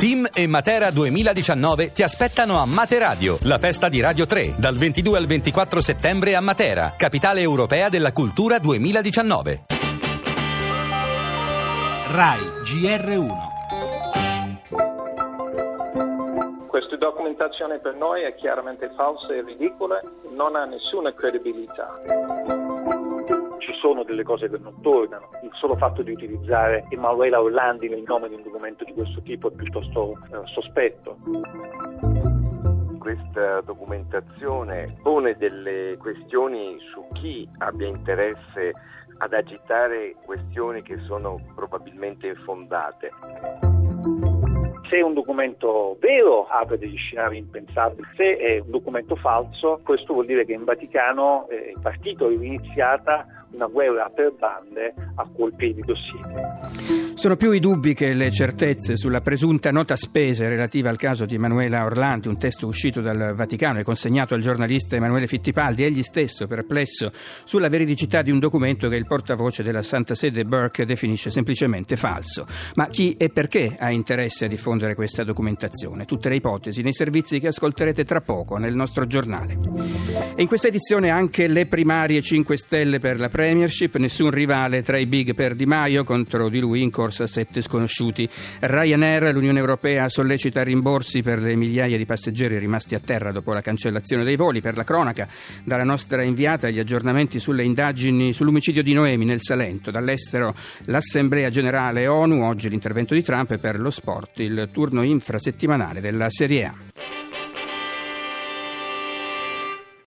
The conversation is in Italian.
Team e Matera 2019 ti aspettano a Materadio, la festa di Radio 3, dal 22 al 24 settembre a Matera, capitale europea della cultura 2019. RAI GR1 Questa documentazione per noi è chiaramente falsa e ridicola, non ha nessuna credibilità sono delle cose che non tornano. Il solo fatto di utilizzare Emanuela Orlandi nel nome di un documento di questo tipo è piuttosto eh, sospetto. Questa documentazione pone delle questioni su chi abbia interesse ad agitare questioni che sono probabilmente infondate. Se un documento vero apre degli scenari impensabili, se è un documento falso, questo vuol dire che in Vaticano eh, il partito è iniziata una guerra per bande a colpi di dossier. Sono più i dubbi che le certezze sulla presunta nota spese relativa al caso di Emanuela Orlandi, un testo uscito dal Vaticano e consegnato al giornalista Emanuele Fittipaldi, egli stesso perplesso sulla veridicità di un documento che il portavoce della Santa Sede Burke definisce semplicemente falso. Ma chi e perché ha interesse a diffondere questa documentazione? Tutte le ipotesi nei servizi che ascolterete tra poco nel nostro giornale. E in questa edizione anche le primarie 5 Stelle per la Premiership, nessun rivale tra i big per Di Maio, contro di lui in corsa sette sconosciuti. Ryanair, l'Unione Europea sollecita rimborsi per le migliaia di passeggeri rimasti a terra dopo la cancellazione dei voli. Per la cronaca, dalla nostra inviata gli aggiornamenti sulle indagini sull'omicidio di Noemi nel Salento. Dall'estero l'Assemblea Generale ONU, oggi l'intervento di Trump e per lo sport il turno infrasettimanale della Serie A.